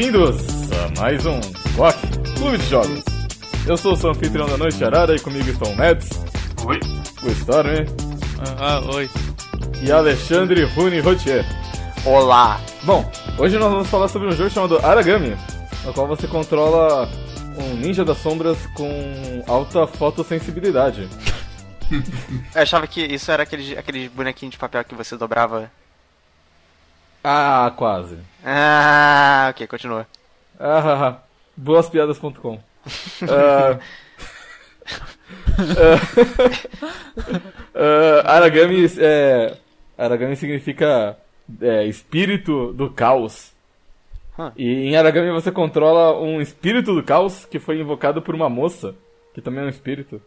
Bem-vindos a mais um Rock Clube de Jogos. Eu sou o seu anfitrião da noite, Arara, e comigo estão o Mads, Oi. o Storm Ah, oi. e Alexandre Rune Rotier. Olá! Bom, hoje nós vamos falar sobre um jogo chamado Aragami, no qual você controla um ninja das sombras com alta fotossensibilidade. Eu achava que isso era aqueles, aqueles bonequinhos de papel que você dobrava. Ah, quase. Ah, ok, continua. Ah, boaspiadas.com. Ah, ah, ah, Aragami é, Aragami significa é, espírito do caos. Huh. E em Aragami você controla um espírito do caos que foi invocado por uma moça, que também é um espírito.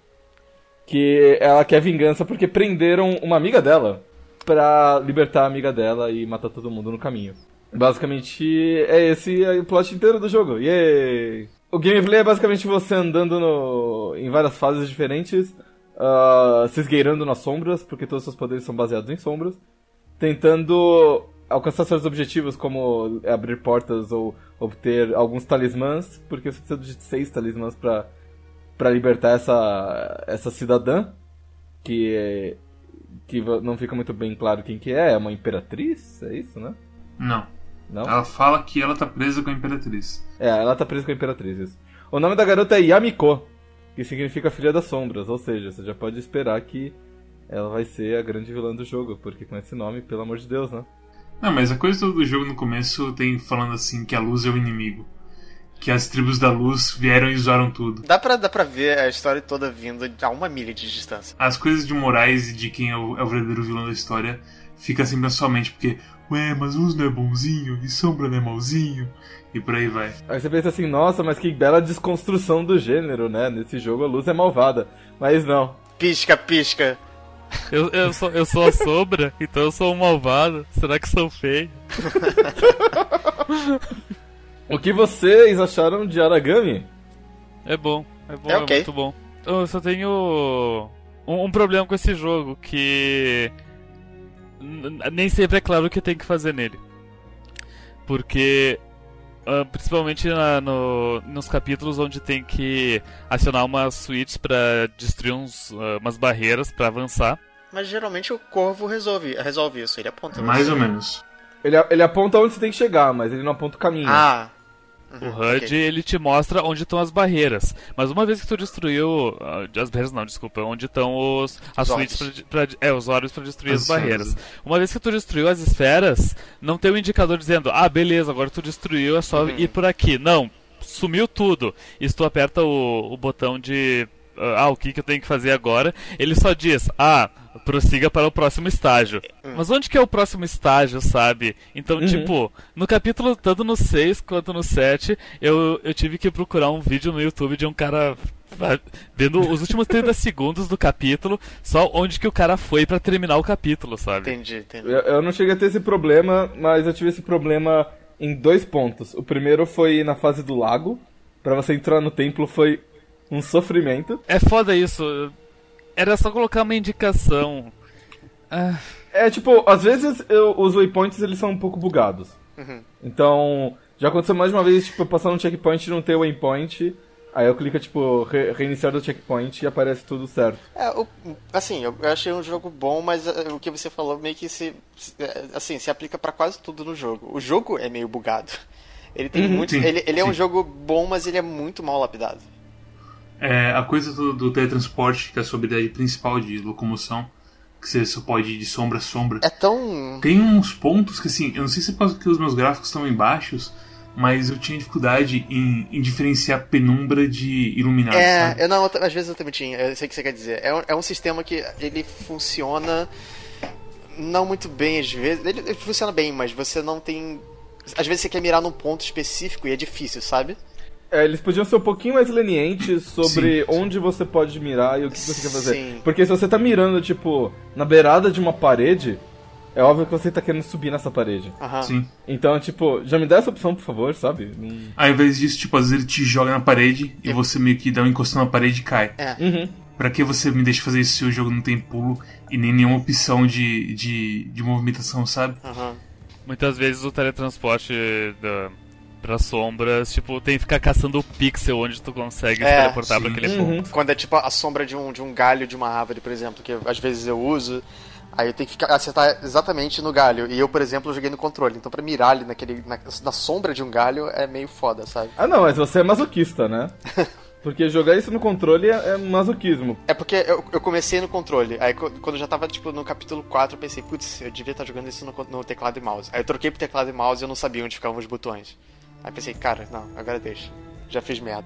Que ela quer vingança porque prenderam uma amiga dela pra libertar a amiga dela e matar todo mundo no caminho. Basicamente é esse o plot inteiro do jogo. Yay! O gameplay é basicamente você andando no, em várias fases diferentes, ah, se esgueirando nas sombras, porque todos os seus poderes são baseados em sombras, tentando alcançar seus objetivos, como abrir portas ou obter alguns talismãs, porque você precisa de seis talismãs pra libertar essa, essa cidadã, que, é- que não fica muito bem claro quem que é, é uma imperatriz? É isso, né? Não. Não? Ela fala que ela tá presa com a Imperatriz. É, ela tá presa com a Imperatriz. isso. O nome da garota é Yamiko, que significa Filha das Sombras, ou seja, você já pode esperar que ela vai ser a grande vilã do jogo, porque com esse nome, pelo amor de Deus, né? Não, mas a coisa do jogo no começo tem falando assim que a luz é o inimigo. Que as tribos da luz vieram e zoaram tudo. Dá pra, dá pra ver a história toda vindo a uma milha de distância. As coisas de Moraes e de quem é o, é o verdadeiro vilão da história fica sempre na sua mente, porque, ué, mas luz não é bonzinho e sombra não é malzinho, e por aí vai. Aí você pensa assim, nossa, mas que bela desconstrução do gênero, né? Nesse jogo a luz é malvada. Mas não. Pisca, pisca. Eu, eu, sou, eu sou a sombra, então eu sou um malvado. Será que sou feio? O que vocês acharam de Aragami? É bom, é bom, É é, ok. muito bom. Eu só tenho um, um problema com esse jogo, que nem sempre é claro o que tem que fazer nele. Porque, ah, principalmente na- no- nos capítulos onde tem que acionar umas switches pra destruir uns, ah, umas barreiras pra avançar. Mas geralmente o corvo resolve, resolve isso, ele aponta. Mais você. ou menos. Ele, ele aponta onde você tem que chegar, mas ele não aponta o caminho. Ah. O Uhum, HUD ok. ele te mostra onde estão as barreiras. Mas uma vez que tu destruiu. ah, As barreiras não, desculpa. Onde estão os. As Os suítes pra, pra- É, os olhos pra destruir As as, barreiras. esferas. Uma vez que tu destruiu as esferas, não tem um indicador dizendo, ah, beleza, agora tu destruiu, é só Uhum. ir por aqui. Não, sumiu tudo. E se tu aperta o, o botão de. Ah, o que, que eu tenho que fazer agora? Ele só diz, ah, prossiga para o próximo estágio. Hum. Mas onde que é o próximo estágio, sabe? Então, Uhum. tipo, no capítulo, tanto no 6 quanto no 7, eu, eu tive que procurar um vídeo no YouTube de um cara fa- vendo os últimos 30 segundos do capítulo, só onde que o cara foi pra terminar o capítulo, sabe? Entendi, entendi. Eu, eu não cheguei a ter esse problema, mas eu tive esse problema em dois pontos. O primeiro foi na fase do lago. Pra você entrar no templo foi um sofrimento. É foda isso. Era só colocar uma indicação. Ah, É tipo, às vezes eu- os waypoints eles são um pouco bugados. Uhum. Então, já aconteceu mais de uma vez, tipo, eu passar num checkpoint e não ter waypoint. Aí eu clico, tipo, re- reiniciar do checkpoint e aparece tudo certo. É, o- assim, eu achei um jogo bom, mas é, o que você falou meio que se, se- é, assim, se aplica pra quase tudo no jogo. O jogo é meio bugado. Ele tem Uhum. muito, Sim, ele, ele é um sim. jogo bom, mas ele é muito mal lapidado. É, a coisa do, do teletransporte, que é a sua habilidade principal de locomoção, que você só pode ir de sombra a sombra. É tão Tem uns pontos que, assim, eu não sei se é por causa que os meus gráficos estão em baixos, mas eu tinha dificuldade em, em diferenciar penumbra de iluminado, É, sabe? eu não, eu- às vezes eu também tinha, eu sei o que você quer dizer. É um, é um sistema que ele funciona não muito bem às vezes. Ele, ele funciona bem, mas você não tem. Às vezes você quer mirar num ponto específico e é difícil, sabe? É, eles podiam ser um pouquinho mais lenientes sobre Sim, sim. onde você pode mirar e o que você quer fazer. Sim. Porque se você tá mirando, tipo, na beirada de uma parede, é óbvio que você tá querendo subir nessa parede. Aham. Sim. Então, tipo, já me dá essa opção, por favor, sabe? Hum. Ao invés disso, tipo, às vezes ele te joga na parede e É. você meio que dá um encostão na parede e cai. É. Uhum. Pra que você me deixa fazer isso se o jogo não tem pulo e nem nenhuma opção de, de, de movimentação, sabe? Aham. Muitas vezes o teletransporte da- Pra sombras, tipo, tem que ficar caçando o pixel onde tu consegue se É, teleportar pra sim. aquele Uhum. ponto. Quando é tipo a sombra de um, de um galho de uma árvore, por exemplo, que às vezes eu uso. Aí eu tenho que ficar, acertar exatamente no galho. E eu, por exemplo, joguei no controle. Então pra mirar ali naquele, na, na sombra de um galho é meio foda, sabe? Ah, não, mas você é masoquista, né? Porque jogar isso no controle é, é masoquismo. É porque eu, eu comecei no controle. Aí quando eu já tava, tipo, no capítulo 4, eu pensei, putz, eu devia estar jogando isso no, no teclado e mouse. Aí eu troquei pro teclado e mouse e eu não sabia onde ficavam os botões. Aí pensei, cara, não, agora deixa. Já fiz merda.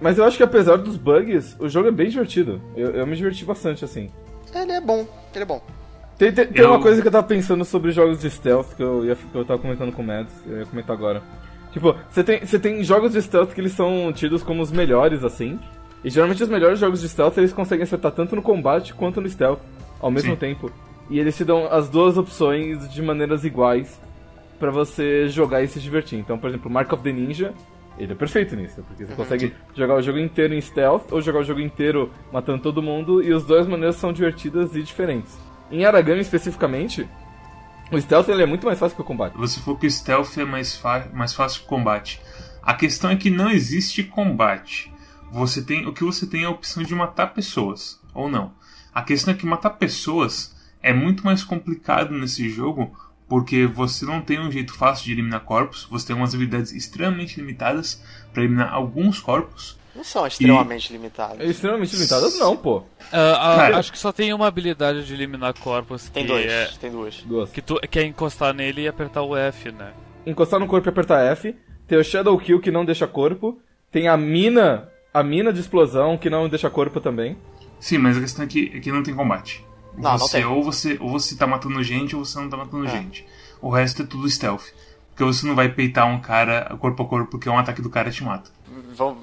Mas eu acho que apesar dos bugs, o jogo é bem divertido. Eu, eu me diverti bastante, assim. Ele é bom, ele é bom. Tem, tem, tem Eu- uma coisa que eu tava pensando sobre jogos de stealth que eu, ia, que eu tava comentando com o Mads, eu ia comentar agora. Tipo, você tem, você tem jogos de stealth que eles são tidos como os melhores, assim. E geralmente os melhores jogos de stealth eles conseguem acertar tanto no combate quanto no stealth ao mesmo Sim. tempo. E eles te dão as duas opções de maneiras iguais pra você jogar e se divertir. Então, por exemplo, Mark of the Ninja, ele é perfeito nisso, porque você consegue jogar o jogo inteiro em stealth ou jogar o jogo inteiro matando todo mundo e as duas maneiras são divertidas e diferentes. Em Aragami especificamente, o stealth ele é muito mais fácil que o combate. Você falou que o stealth é mais, mais fácil que o combate. A questão é que não existe combate. Você tem o que você tem é a opção de matar pessoas ou não. A questão é que matar pessoas é muito mais complicado nesse jogo porque você não tem um jeito fácil de eliminar corpos. Você tem umas habilidades extremamente limitadas para eliminar alguns corpos. Não são extremamente limitados. É extremamente limitadas não, pô. Ah, Cara. acho que só tem uma habilidade de eliminar corpos Tem que dois, é. tem duas. Duas. Que, tu, que é encostar nele e apertar o F, né? Encostar no corpo e apertar F. Tem o Shadow Kill que não deixa corpo. Tem a mina, a mina de explosão que não deixa corpo também. Sim, mas a questão é que, é que não tem combate. Não, não você, tem. Ou você ou você tá matando gente ou você não tá matando É. gente. O resto é tudo stealth. Porque você não vai peitar um cara corpo a corpo porque um ataque do cara te mata.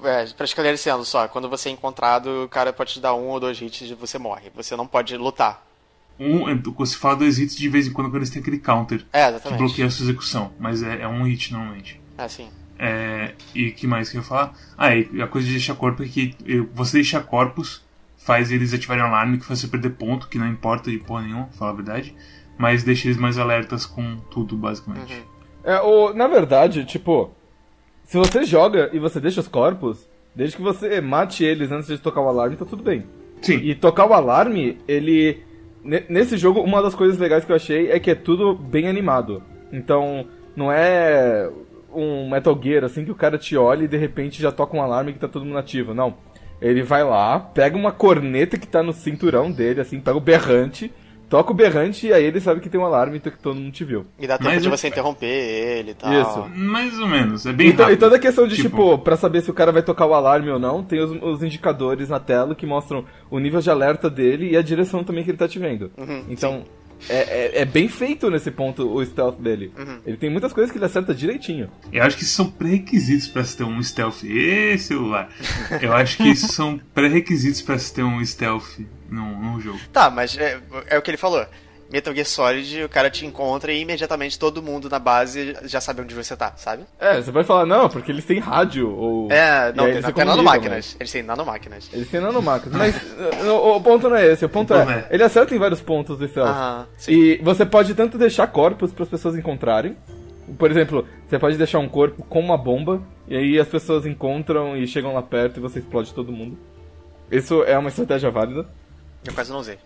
É, pra esclarecendo só, quando você é encontrado, o cara pode te dar um ou dois hits e você morre. Você não pode lutar. Um, é, você fala dois hits de vez em quando quando eles têm aquele counter É, que bloqueia a sua execução. Mas é, é um hit normalmente. É, sim. É, e que mais que eu ia falar? Ah, e a coisa de deixar corpo é que você deixar corpos faz eles ativarem um alarme que faz você perder ponto, que não importa de porra nenhuma, pra falar a verdade. Mas deixa eles mais alertas com tudo, basicamente. Uhum. É, o, na verdade, tipo, se você joga e você deixa os corpos, desde que você mate eles antes de tocar o alarme, tá tudo bem. Sim, E tocar o alarme, ele. ne- Nesse jogo, uma das coisas legais que eu achei é que é tudo bem animado. Então, não é um Metal Gear assim que o cara te olha e de repente já toca um alarme que tá todo mundo ativo. Não. Ele vai lá, pega uma corneta que tá no cinturão dele, assim, pega o berrante, toca o berrante e aí ele sabe que tem um alarme então que todo mundo te viu. E dá tempo Mas de eu- você interromper ele e tal. Isso. mais ou menos. É bem E, to- e toda a questão de, Tipo- tipo, pra saber se o cara vai tocar o alarme ou não, tem os, os indicadores na tela que mostram o nível de alerta dele e a direção também que ele tá te vendo. Uhum, então, é, é, é bem feito nesse ponto o stealth dele. Uhum. Ele tem muitas coisas que ele acerta direitinho. Eu acho que isso são pré-requisitos pra se ter um stealth. Ê, celular! Eu acho que isso são pré-requisitos pra se ter um stealth num, num jogo. Tá, mas é, é o que ele falou. Metal Gear Solid, o cara te encontra e imediatamente todo mundo na base já sabe onde você tá, sabe? É, você vai falar, não, porque eles têm rádio ou. É, não, tem, eles tem comunicam, nanomáquinas. Eles têm nanomáquinas. Eles têm nanomáquinas. Mas o, o ponto não é esse. O ponto é, né? ele acerta em vários pontos do stealth. Aham, sim. E você pode tanto deixar corpos para as pessoas encontrarem. Por exemplo, você pode deixar um corpo com uma bomba, e aí as pessoas encontram e chegam lá perto e você explode todo mundo. Isso é uma estratégia válida. Eu quase não usei.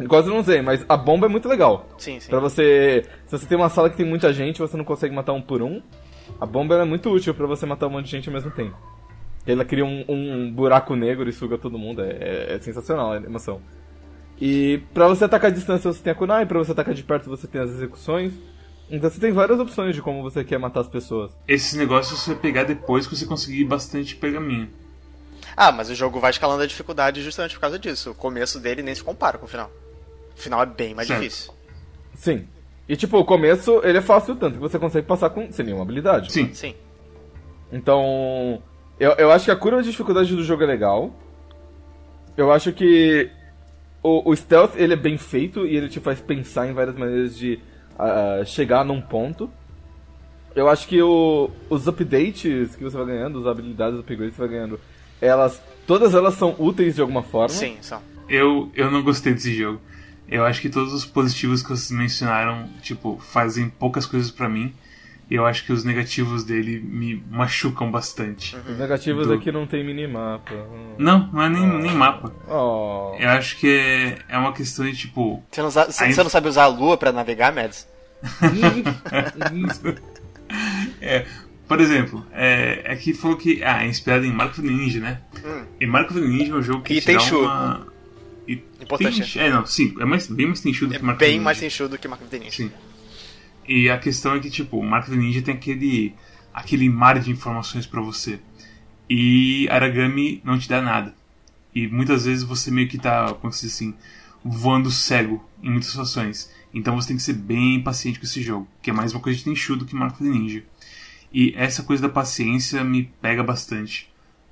Eu quase não usei, mas a bomba é muito legal. Sim, sim. Pra você. Se você tem uma sala que tem muita gente e você não consegue matar um por um, a bomba é muito útil pra você matar um monte de gente ao mesmo tempo. Ela cria um, um buraco negro e suga todo mundo. É, é- é sensacional a emoção. E pra você atacar a distância você tem a kunai, pra você atacar de perto você tem as execuções. Então você tem várias opções de como você quer matar as pessoas. Esses negócios você vai pegar depois que você conseguir bastante pergaminho. Ah, mas o jogo vai escalando a dificuldade justamente por causa disso. O começo dele nem se compara com o final. O final é bem mais Certo. difícil. Sim. E tipo, o começo ele é fácil tanto que você consegue passar com sem nenhuma habilidade. Sim, Sim. Então, eu, eu acho que a curva de dificuldade do jogo é legal. Eu acho que o, o stealth ele é bem feito e ele te faz pensar em várias maneiras de ah, chegar num ponto. Eu acho que o, os updates que você vai ganhando, as habilidades, os upgrades que você vai ganhando, elas, todas elas são úteis de alguma forma. Sim, são. eu, eu não gostei desse jogo. Eu acho que todos os positivos que vocês mencionaram, tipo, fazem poucas coisas pra mim. E eu acho que os negativos dele me machucam bastante. Os negativos Do- é que não tem minimapa. Hum. Não, não é nem, nem mapa. Oh. Eu acho que é, é uma questão de tipo. Você não, você- você não sabe usar a lua pra navegar, Mads? É, por exemplo, é, é que falou que. Ah, é inspirado em Marco the Ninja, né? Hum. E Marco the Ninja é um jogo que E te tem dá uma. E Importante. tem- é, não, sim, é mais, bem mais tenchudo É que the bem Ninja. mais tenchudo que of the Ninja. Sim. E a questão é que, tipo, o Marco of the Ninja tem aquele, aquele mar de informações pra você. E Aragami não te dá nada. E muitas vezes você meio que tá, como se diz assim, voando cego em muitas situações. Então você tem que ser bem paciente com esse jogo, que é mais uma coisa de Tenchu do que Marco of the Ninja. E essa coisa da paciência me pega bastante.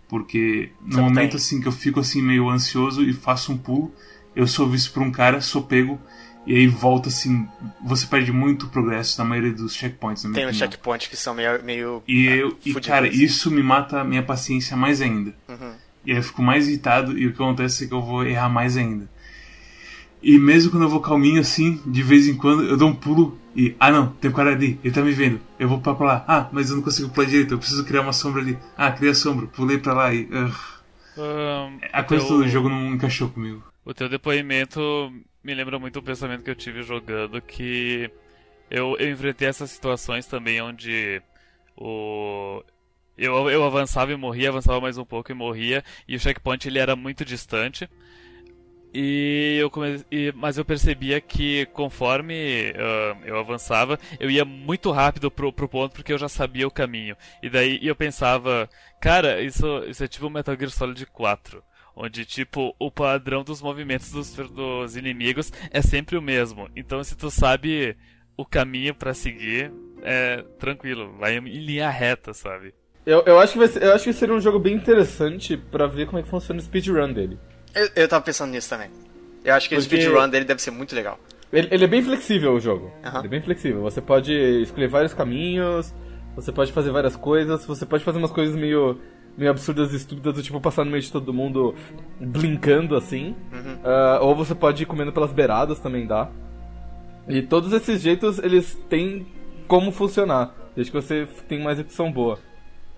Porque no Você momento tem. assim que eu fico assim meio ansioso e faço um pulo, eu sou visto por um cara, sou pego e aí volta assim, você perde muito progresso na maioria dos checkpoints, na Tem opinião. checkpoints que são meio. meio E, ah, eu, e cara, isso me mata a minha paciência mais ainda. Uhum. E aí eu fico mais irritado e o que acontece é que eu vou errar mais ainda. E mesmo quando eu vou calminho assim, de vez em quando eu dou um pulo e. Ah não, tem um cara ali, ele tá me vendo. Eu vou pra pra lá. Ah, mas eu não consigo pular direito, eu preciso criar uma sombra ali. Ah, criei a sombra, pulei pra lá e. ugh. Ahn, a coisa teu- do jogo não encaixou comigo. O teu depoimento me lembra muito o pensamento que eu tive jogando, que eu, eu enfrentei essas situações também onde o eu, eu avançava e morria, avançava mais um pouco e morria, e o checkpoint ele era muito distante. E eu mas eu percebia que conforme ah, eu avançava, eu ia muito rápido pro, pro ponto porque eu já sabia o caminho. E daí eu pensava, cara, isso, isso é tipo o Metal Gear Solid 4. Onde, tipo, o padrão dos movimentos dos, dos inimigos é sempre o mesmo. Então, se tu sabe o caminho pra seguir, é tranquilo, vai em linha reta, sabe? Eu, eu, acho que vai ser- eu acho que seria um jogo bem interessante pra ver como é que funciona o speedrun dele. Eu, eu tava pensando nisso também. Eu acho que o Porque- speedrun dele deve ser muito legal. Ele, ele é bem flexível o jogo. Aham. Ele é bem flexível. Você pode escolher vários caminhos, você pode fazer várias coisas, você pode fazer umas coisas meio, meio absurdas e estúpidas, do tipo passar no meio de todo mundo blinkando assim. Uhum. Ah, ou você pode ir comendo pelas beiradas, também dá. E todos esses jeitos, eles têm como funcionar, desde que você tenha uma execução boa.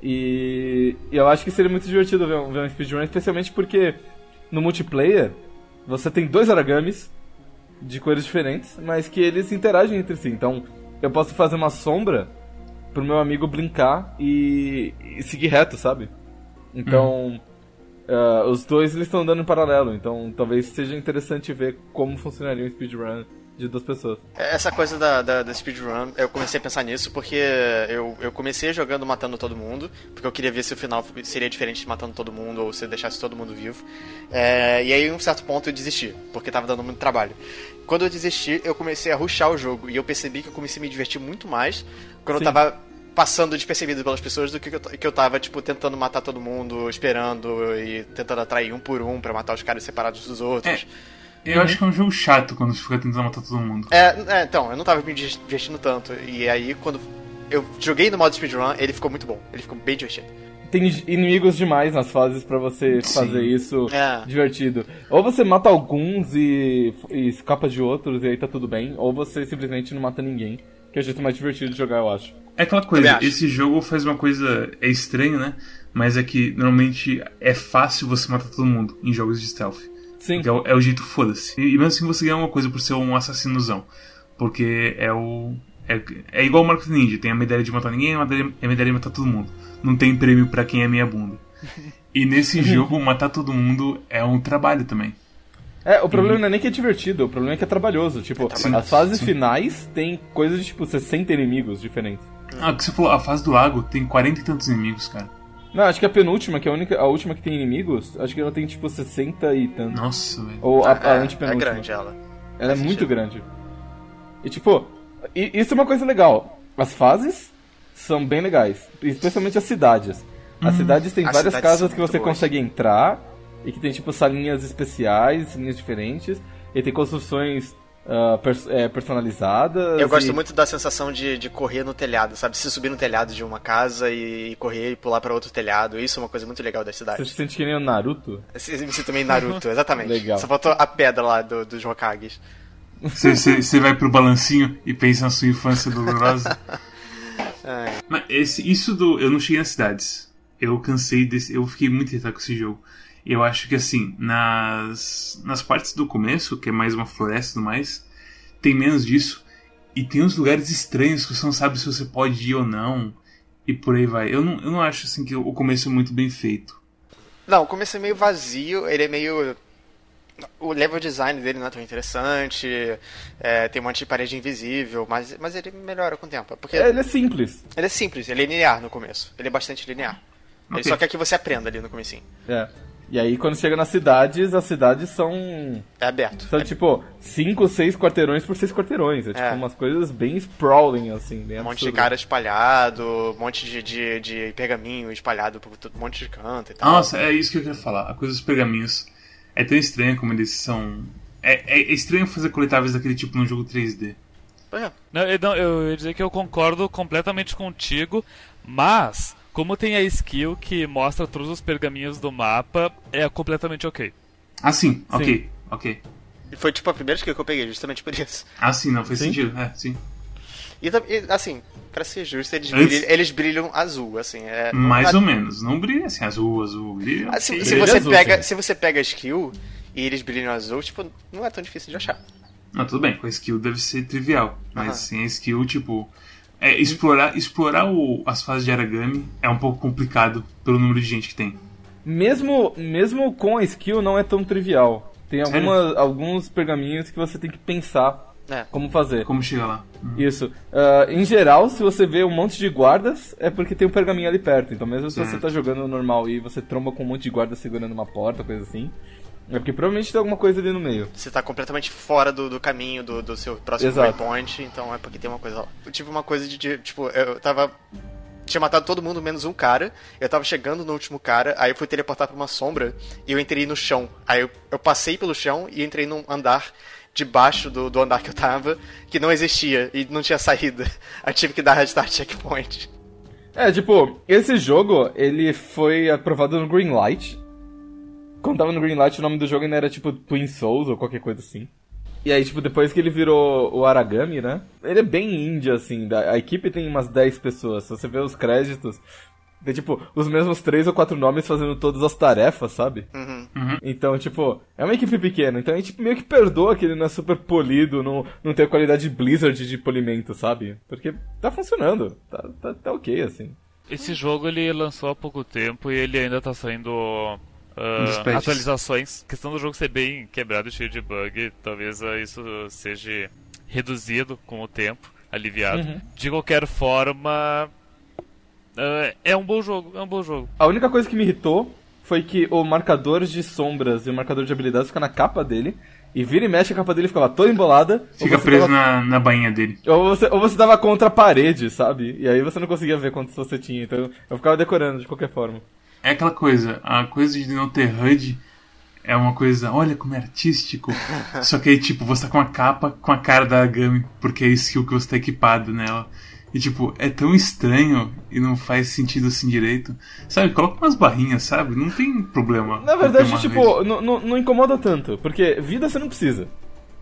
E, e eu acho que seria muito divertido ver um, ver um speedrun, especialmente porque no multiplayer você tem dois aragamis de cores diferentes, mas que eles interagem entre si. Então eu posso fazer uma sombra pro meu amigo brincar e, e seguir reto, sabe? Então ah, os dois eles estão andando em paralelo, então talvez seja interessante ver como funcionaria um speedrun de duas pessoas. Essa coisa da, da, da speedrun, eu comecei a pensar nisso porque eu, eu comecei jogando matando todo mundo, porque eu queria ver se o final seria diferente de matando todo mundo ou se deixasse todo mundo vivo. É, e aí, em um certo ponto, eu desisti, porque tava dando muito trabalho. Quando eu desisti, eu comecei a rushar o jogo e eu percebi que eu comecei a me divertir muito mais quando Sim. eu tava passando despercebido pelas pessoas do que eu, que eu tava, tipo, tentando matar todo mundo, esperando e tentando atrair um por um pra matar os caras separados dos outros. Eu acho que é um jogo chato quando você fica tentando matar todo mundo. É, é, então, eu não tava me divertindo tanto. E aí, quando eu joguei no modo speedrun, ele ficou muito bom. Ele ficou bem divertido. Tem inimigos demais nas fases pra você Sim. fazer isso É. divertido. Ou você mata alguns e, e escapa de outros e aí tá tudo bem, ou você simplesmente não mata ninguém, que é o jeito mais divertido de jogar, eu acho. É aquela coisa, esse jogo faz uma coisa. É estranho, né? Mas é que normalmente é fácil você matar todo mundo em jogos de stealth. Sim. Então é o jeito foda-se. E, e mesmo assim você ganha uma coisa por ser um assassinozão. Porque é o. É, é igual o Marco Ninja, tem a medalha de matar ninguém e a medalha, de matar todo mundo. Não tem prêmio pra quem é meia bunda. E nesse jogo, matar todo mundo é um trabalho também. É, o problema não é nem que é divertido, o problema é que é trabalhoso. Tipo, trabalhoso. as fases Sim. finais tem coisas de tipo 60 inimigos diferentes. Ah, o que você falou, a fase do lago tem 40 e tantos inimigos, cara. Não, acho que a penúltima, que é a única, a última que tem inimigos, acho que ela tem tipo 60 e tantos. Nossa, velho. Ou a, a é, é antepenúltima. grande ela. Ela é muito sentido. grande. E tipo, i- isso é uma coisa legal. As fases são bem legais. Especialmente as cidades. As cidades têm As várias cidades casas que você boas. consegue entrar. E que tem tipo salinhas especiais, linhas diferentes. E tem construções ah, pers- é, personalizadas. Eu gosto e- muito da sensação de, de correr no telhado, sabe? Se subir no telhado de uma casa e correr e pular pra outro telhado. Isso é uma coisa muito legal das Você cidades. se sente que nem o Naruto? Você me sinto também Naruto, exatamente. Legal. Só faltou a pedra lá do, dos Hokages. Você, você, você vai pro balancinho e pensa na sua infância dolorosa. É. Mas esse, isso do. Eu não cheguei nas cidades. Eu cansei desse. Eu fiquei muito irritado com esse jogo. Eu acho que assim, nas. Nas partes do começo, que é mais uma floresta e tudo mais, tem menos disso. E tem uns lugares estranhos que você não sabe se você pode ir ou não. E por aí vai. Eu não, eu não acho assim que o começo é muito bem feito. Não, o começo é meio vazio, ele é meio. O level design dele não é tão interessante, é, tem um monte de parede invisível, mas, mas ele melhora com o tempo. Porque É, ele é simples. ele é simples, ele é linear no começo. Ele é bastante linear. Ele Ok. só quer que você aprenda ali no comecinho. É. E aí quando chega nas cidades, as cidades são. É aberto. São tipo 5, 6 quarteirões por 6 quarteirões. É tipo É. umas coisas bem sprawling, assim. Bem Um monte de cara espalhado, um monte de, de, de pergaminho espalhado por todo- um monte de canto e tal. Nossa, é isso que eu queria falar. A coisa dos pergaminhos. É tão estranho como eles são. É, é estranho fazer coletáveis daquele tipo num jogo 3D. É. Não, eu, não, eu ia dizer que eu concordo completamente contigo, mas como tem a skill que mostra todos os pergaminhos do mapa, é completamente ok. Ah, sim, ok, ok. E foi tipo a primeira skill que eu peguei, justamente por isso. Ah, sim, não faz Sim. sentido. É, sim. E, assim, pra ser justo, eles, Antes- brilham, eles brilham azul, assim. É, Mais a- ou menos. Não brilha assim, azul, azul. Brilha. Ah, se, ok. se você azul, pega, sim. se você pega a skill e eles brilham azul, tipo, não é tão difícil de achar. Não, tudo bem, com a skill deve ser trivial. Mas Aham. sem a skill, tipo. É, explorar explorar o- as fases de Aragami é um pouco complicado pelo número de gente que tem. Mesmo, mesmo com a skill, não é tão trivial. Tem alguns pergaminhos que você tem que pensar É. como fazer. Como chegar lá? Hum. Isso. Ah, em geral, se você vê um monte de guardas, é porque tem um pergaminho ali perto. Então, mesmo se você tá jogando normal e você tromba com um monte de guardas segurando uma porta, coisa assim, é porque provavelmente tem alguma coisa ali no meio. Você tá completamente fora do, do caminho do, do seu próximo Exato. waypoint, então é porque tem uma coisa lá. Eu tive uma coisa de, de, tipo, eu tava. Tinha matado todo mundo menos um cara. Eu tava chegando no último cara, aí eu fui teleportar pra uma sombra e eu entrei no chão. Aí eu, eu passei pelo chão e entrei num andar debaixo do, do andar que eu tava, que não existia e não tinha saída. Aí tive que dar restart checkpoint. É, tipo, esse jogo, ele foi aprovado no Greenlight. Quando tava no Greenlight, o nome do jogo ainda era tipo Twin Souls ou qualquer coisa assim. E aí, tipo, depois que ele virou o Aragami, né? Ele é bem indie, assim. da- A equipe tem umas 10 pessoas. Se você vê os créditos, tem, tipo, os mesmos três ou quatro nomes fazendo todas as tarefas, sabe? Uhum. Então, tipo, é uma equipe pequena. Então a gente meio que perdoa que ele não é super polido, não, não tem a qualidade Blizzard de polimento, sabe? Porque tá funcionando. Tá, tá, tá ok, assim. Esse jogo ele lançou há pouco tempo e ele ainda tá saindo patches. atualizações. A questão do jogo ser bem quebrado e cheio de bug, talvez ah, isso seja reduzido com o tempo, aliviado. Uhum. De qualquer forma, ah, é um bom jogo, é um bom jogo. A única coisa que me irritou foi que o marcador de sombras e o marcador de habilidades fica na capa dele. E vira e mexe a capa dele ficava toda embolada. Fica preso tava- na, na bainha dele. Ou você, ou você tava contra a parede, sabe? E aí você não conseguia ver quantos você tinha. Então eu ficava decorando de qualquer forma. É aquela coisa, a coisa de não ter HUD é uma coisa, olha como é artístico. Só que aí, tipo, você tá com uma capa com a cara da Agami, porque é a skill que você tá equipado nela. E, tipo, é tão estranho e não faz sentido assim direito. Sabe, coloca umas barrinhas, sabe? Não tem problema. Na verdade, uma tipo, não, não, não incomoda tanto. Porque vida você não precisa,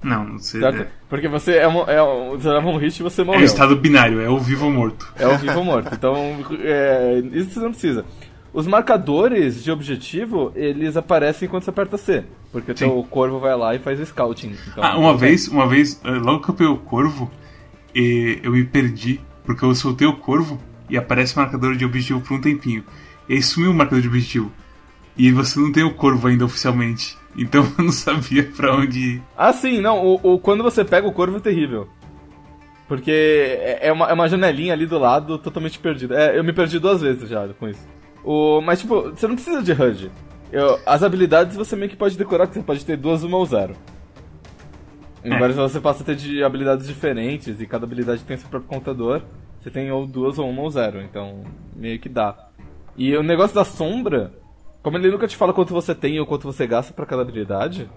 Não, não sei. certo? É, Porque você é, um, é um, você leva um hit e você é morreu. um estado binário, é o vivo ou morto. É o vivo ou morto. Então, é, isso você não precisa. Os marcadores de objetivo, eles aparecem quando você aperta C. Porque o teu corvo vai lá e faz o scouting. Então, Ah, uma vez, uma vez, eh, logo que eu peguei o corvo, eh, eu me perdi, porque eu soltei o corvo e aparece o marcador de objetivo por um tempinho. E aí sumiu o marcador de objetivo. E você não tem o corvo ainda oficialmente. Então eu não sabia pra onde ir. Ah, sim, não. O, o- quando você pega o corvo é terrível. Porque é é uma, é uma janelinha ali do lado totalmente perdida. É, eu me perdi duas vezes já com isso. O, mas, tipo, você não precisa de HUD. Eu- as habilidades você meio que pode decorar, que você pode ter duas, uma ou zero. Agora, se você passa a ter de habilidades diferentes e cada habilidade tem seu próprio contador, você tem ou duas, ou uma, ou zero. Então, meio que dá. E o negócio da sombra, como ele nunca te fala quanto você tem ou quanto você gasta pra cada habilidade,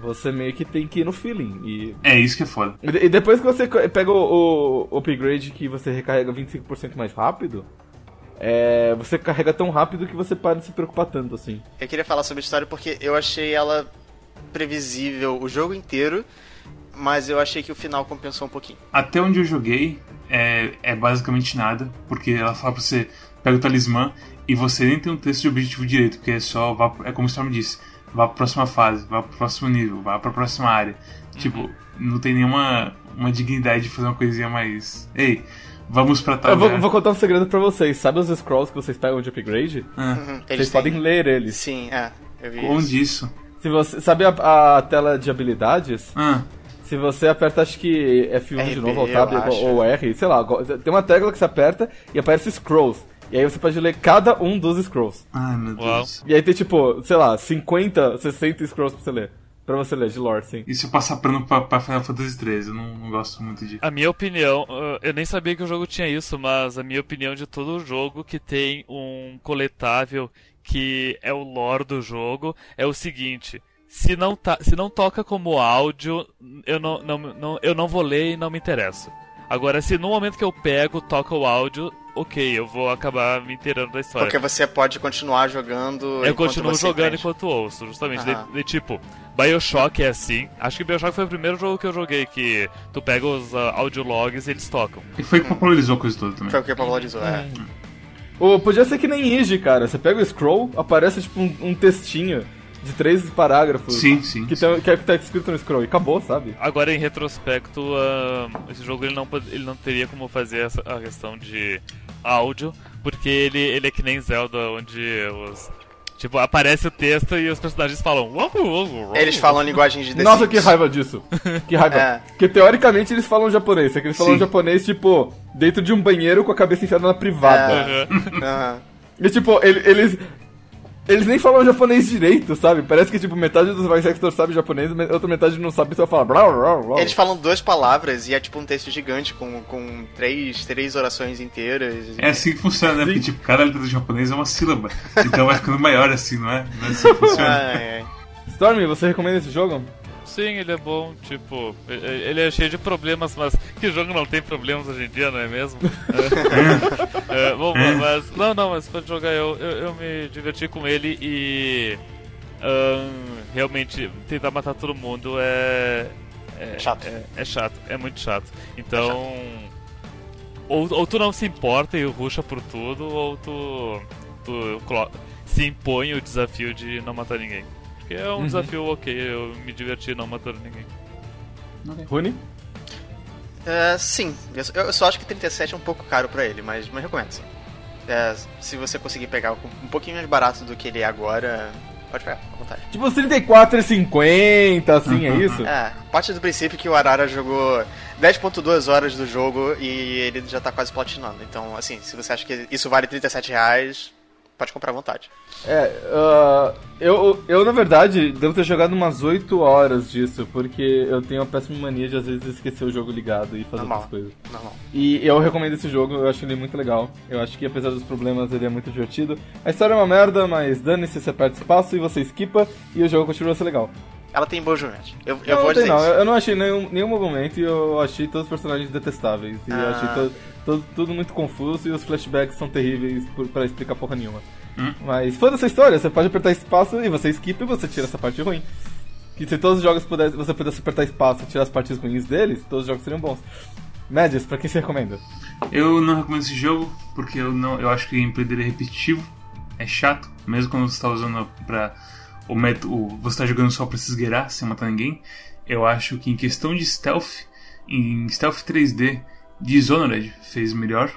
você meio que tem que ir no feeling. E, É isso que é foda. e de- depois que você pega o, o upgrade que você recarrega 25% mais rápido, é, você carrega tão rápido que você para de se preocupar tanto assim. Eu queria falar sobre a história porque eu achei ela previsível o jogo inteiro, mas eu achei que o final compensou um pouquinho. Até onde eu joguei, é, é basicamente nada, porque ela fala pra você, pega o talismã e você nem tem um texto de objetivo direito, porque é só, vá, é como o Storm disse, vá pra próxima fase, vá pro próximo nível, vá pra próxima área. Tipo, não tem nenhuma uma dignidade de fazer uma coisinha mais. Ei, vamos pra tal Eu vou, vou contar um segredo pra vocês. Sabe os scrolls que vocês pegam de upgrade? Ah, Uhum, Vocês podem têm- ler eles. Sim, é. Eu vi onde isso. isso? Se você sabe a, a tela de habilidades, Ah, se você aperta acho que F1 de RB, novo, ou Tab, ou R, sei lá, tem uma tecla que você aperta e aparece scrolls. E aí você pode ler cada um dos scrolls. ai meu Uau. Deus. E aí tem tipo, sei lá, 50, 60 scrolls pra você ler. Pra você ler de lore, sim. E se eu passar pano pra, pra Final Fantasy XIII? Eu não, não gosto muito disso. A minha opinião, uh, eu nem sabia que o jogo tinha isso, mas a minha opinião de todo jogo que tem um coletável que é o lore do jogo é o seguinte. Se não, tá, se não toca como áudio, eu não, não, não, eu não vou ler e não me interesso. Agora, se no momento que eu pego, toca o áudio, ok, eu vou acabar me inteirando da história. Porque você pode continuar jogando. Eu continuo você jogando aprende. enquanto ouço, justamente. De, de tipo, Bioshock é assim. Acho que Bioshock foi o primeiro jogo que eu joguei que tu pega os uh, audiologs e eles tocam. E foi que popularizou a coisa toda também. Foi o que popularizou, é. Ou podia ser que nem Ige, cara. Você pega o scroll, aparece tipo um, um textinho de três parágrafos. Sim, sim. Que, sim. tem, que, é, que tá escrito no scroll e acabou, sabe? Agora, em retrospecto, ah, esse jogo ele não, ele não teria como fazer essa, a questão de áudio, porque ele, ele é que nem Zelda, onde os. Tipo, aparece o texto e os personagens falam. Eles falam linguagem de The Nossa, Sims. que raiva disso. Que raiva. É. Porque teoricamente eles falam japonês, só que eles falam Sim. japonês, tipo, dentro de um banheiro com a cabeça enfiada na privada. É. Aham. E tipo, ele- eles. Eles nem falam japonês direito, sabe? Parece que, tipo, metade dos voice actors sabe japonês, a outra metade não sabe, só fala. Blá, blá, blá. Eles falam duas palavras e é tipo um texto gigante com, com três, três orações inteiras. É assim que funciona, né? Sim. Porque, tipo, cada letra do japonês é uma sílaba. Então vai ficando maior assim, não é? Não é assim que funciona. Ai, ai. Stormy, você recomenda esse jogo? Sim, ele é bom, tipo, ele é cheio de problemas, mas que jogo não tem problemas hoje em dia, não é mesmo? É, bom, mas, não, não, mas pra jogar eu, eu, eu me diverti com ele e ahn, realmente tentar matar todo mundo é, é Chato. É, é chato, é muito chato. Então, ou, ou tu não se importa e ruxa por tudo, ou tu, tu se impõe o desafio de não matar ninguém. Porque é um desafio ok, eu me diverti não matando ninguém. Rune? É, sim, eu só- acho que 37 é um pouco caro pra ele, mas, mas recomendo sim. É, se você conseguir pegar um pouquinho mais barato do que ele é agora, pode pegar, à vontade. Tipo, uns 34,50, assim, é isso? É, parte do princípio que o Arara jogou 10.2 horas do jogo e ele já tá quase platinando. Então, assim, se você acha que isso vale 37 reais, pode comprar à vontade. É, ah, eu, eu na verdade devo ter jogado umas 8 horas disso, porque eu tenho a péssima mania de às vezes esquecer o jogo ligado e fazer Normal. outras coisas. Normal. E eu recomendo esse jogo, eu acho ele muito legal. Eu acho que apesar dos problemas ele é muito divertido. A história é uma merda, mas dane-se, você aperta espaço e você skipa e o jogo continua a ser legal. Ela tem bons momentos. Eu, eu não, vou não dizer não, isso. eu não achei nenhum, nenhum momento e eu achei todos os personagens detestáveis. E Ah. achei to- to- tudo muito confuso e os flashbacks são terríveis por, pra explicar porra nenhuma. Hum. Mas foda essa história, você pode apertar espaço e você skipa e você tira essa parte ruim. Que se todos os jogos pudesse, você pudesse apertar espaço e tirar as partes ruins deles, todos os jogos seriam bons. Médias, pra quem você recomenda? Eu não recomendo esse jogo porque eu não, eu acho que o gameplay dele é repetitivo, é chato, mesmo quando você está usando para o método, você está jogando só para se esgueirar, sem matar ninguém. Eu acho que em questão de stealth, em stealth 3D, Dishonored fez melhor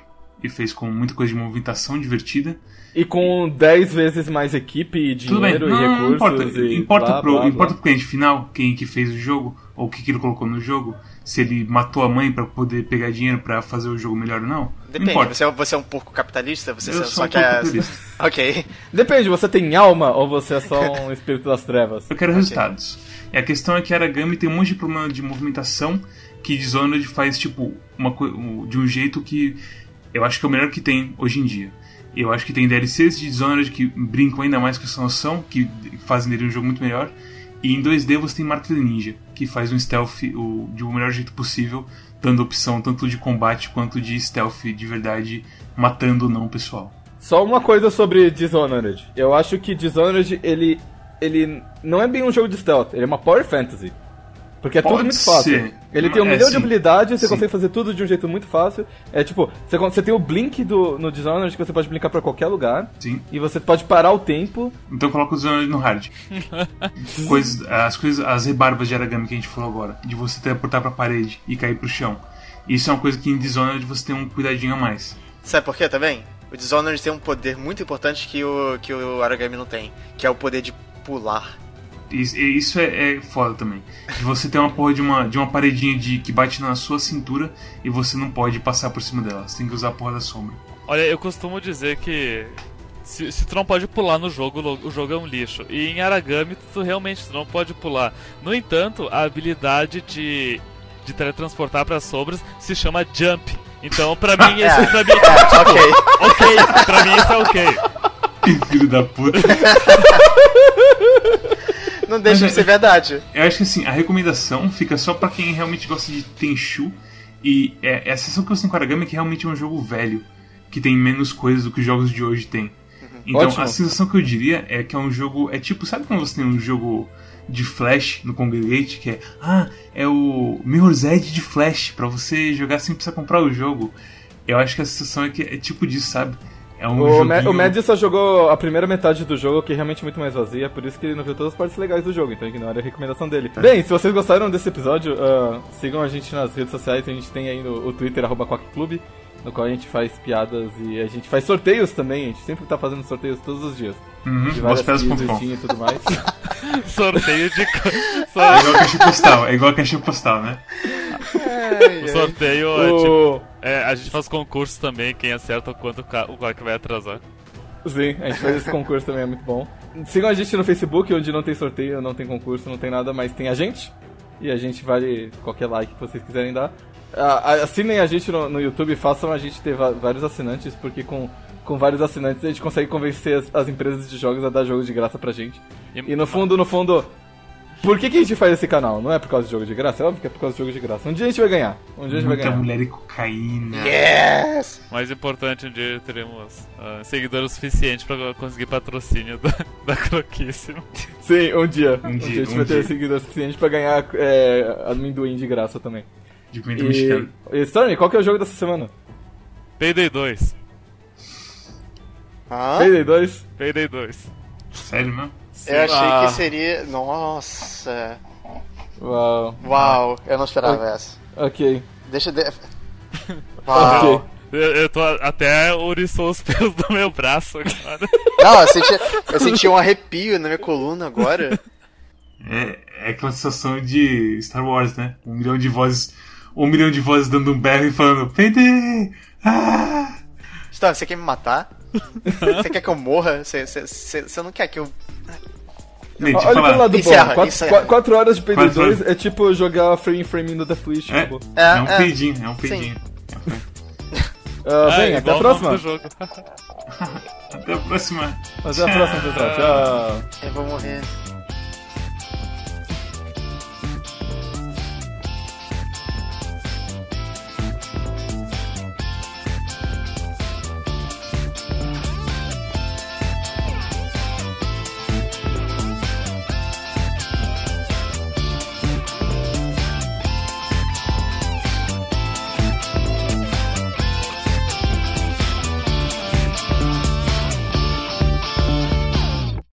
e fez com muita coisa de movimentação divertida. E com 10 vezes mais equipe e Tudo bem, dinheiro não, e não recursos importa. e Importa, blá, pro, blá, blá. importa pro cliente final, quem que fez o jogo, ou o que, que ele colocou no jogo, se ele matou a mãe para poder pegar dinheiro para fazer o jogo melhor ou não. Depende, você é, você é um porco capitalista? Você Eu só sou um quer. ok. Depende, você tem alma ou você é só um espírito das trevas? Eu quero resultados. E a questão é que Aragami tem um monte de problema de movimentação que Dishonored faz, tipo, uma, um- de um jeito que eu acho que é o melhor que tem hoje em dia. Eu acho que tem DLCs de Dishonored que brincam ainda mais com essa noção, que fazem dele um jogo muito melhor. E em 2D você tem Mark the Ninja, que faz um stealth o, de um melhor jeito possível, dando opção tanto de combate quanto de stealth de verdade, matando ou não o pessoal. Só uma coisa sobre Dishonored. Eu acho que Dishonored, ele, ele não é bem um jogo de stealth, ele é uma power fantasy. Porque é tudo Pode muito fácil. ser. Ele tem um É, milhão de sim. habilidades, você Sim. consegue fazer tudo de um jeito muito fácil. É tipo, você, você tem o blink do, no Dishonored que você pode brincar pra qualquer lugar. Sim. E você pode parar o tempo. Então coloca os anos no hard. Coisas, as coisas, as rebarbas de Aragami que a gente falou agora, de você teleportar pra parede e cair pro chão. Isso é uma coisa que em Dishonored você tem um cuidadinho a mais. Sabe por quê também? O Dishonored tem um poder muito importante que o, que o Aragami não tem, que é o poder de pular. Isso, e isso é, é foda também. De você ter uma porra de uma, de uma paredinha de, que bate na sua cintura e você não pode passar por cima dela. Você tem que usar a porra da sombra. Olha, eu costumo dizer que se, se tu não pode pular no jogo, o jogo é um lixo. E em Aragami, tu realmente tu não pode pular. No entanto, a habilidade de, de teletransportar para sombras se chama Jump. Então, pra mim, esse pra mim, É, ok. ok, pra mim isso é ok. Filho da puta. Não deixa de ser verdade. Eu acho que assim, a recomendação fica só pra quem realmente gosta de Tenchu. E é, é a sensação que eu sinto com Aragami é que realmente é um jogo velho, que tem menos coisas do que os jogos de hoje têm. Então Ótimo. a sensação que eu diria é que é um jogo. É tipo, sabe quando você tem um jogo de Flash no Congregate, que é. Ah, é o Mirror's Edge de Flash, pra você jogar sem precisar comprar o jogo. Eu acho que a sensação é que é tipo disso, sabe? É um O, joguinho- o Mad só jogou a primeira metade do jogo, que é realmente muito mais vazia, por isso que ele não viu todas as partes legais do jogo, então ignora a recomendação dele. Bem, se vocês gostaram desse episódio, ah, sigam a gente nas redes sociais, a gente tem aí no, o Twitter, arroba Quackclub, no qual a gente faz piadas e a gente faz sorteios também, a gente sempre tá fazendo sorteios todos os dias. Uhum, De várias e tudo mais. Sorteio de. co- É igual a caixa postal, é igual a caixa postal, né? o sorteio é tipo. o... é, a gente faz concurso também, quem acerta o quanto o ca- o cara que vai atrasar. Sim, a gente faz esse concurso também, é muito bom. Sigam a gente no Facebook, onde não tem sorteio, não tem concurso, não tem nada, mas tem a gente. E a gente vale qualquer like que vocês quiserem dar. Assinem a gente no, no YouTube, façam a gente ter vários assinantes, porque com, com vários assinantes a gente consegue convencer as, as empresas de jogos a dar jogos de graça pra gente. E no fundo, no fundo, por que, que a gente faz esse canal? Não é por causa de jogo de graça? É óbvio que é por causa de jogo de graça. Um dia a gente vai ganhar. Um dia a gente vai Muita ganhar. mulher e cocaína. Yes! Mais importante, um dia teremos ah, seguidores suficientes pra conseguir patrocínio da, da Croquíssimo. Sim, um dia. Um Um, dia, dia, a gente um vai ter dia. seguidores suficiente pra ganhar é, amendoim de graça também. De comida mexicana. E, e Stormy, qual que é o jogo dessa semana? Payday 2. Hã? Payday 2? Payday 2. Sério mesmo? Eu achei Ah. que seria. Nossa. Uau. Uau, eu não esperava essa. Ok. Deixa de. Uau. Ok. Eu, eu tô até ouriçou os pelos do meu braço agora. Não, eu senti, eu senti um arrepio na minha coluna agora. É, é aquela sensação de Star Wars, né? Um milhão de vozes. Um milhão de vozes dando um berro e falando PD! Ah! Então, você quer me matar? Você quer que eu morra? Você, você, você, você não quer que eu. Olha pelo falar. lado Encerra, bom. Quatro, encerra. qua- quatro horas de Payday Quatro 2 é tipo jogar frame em frame no Death Wish. É. É, é um é. peidinho, é um peidinho. Ah, bem, É, até a próxima. Até a próxima. Até a próxima, pessoal. Tchau. Eu vou morrer.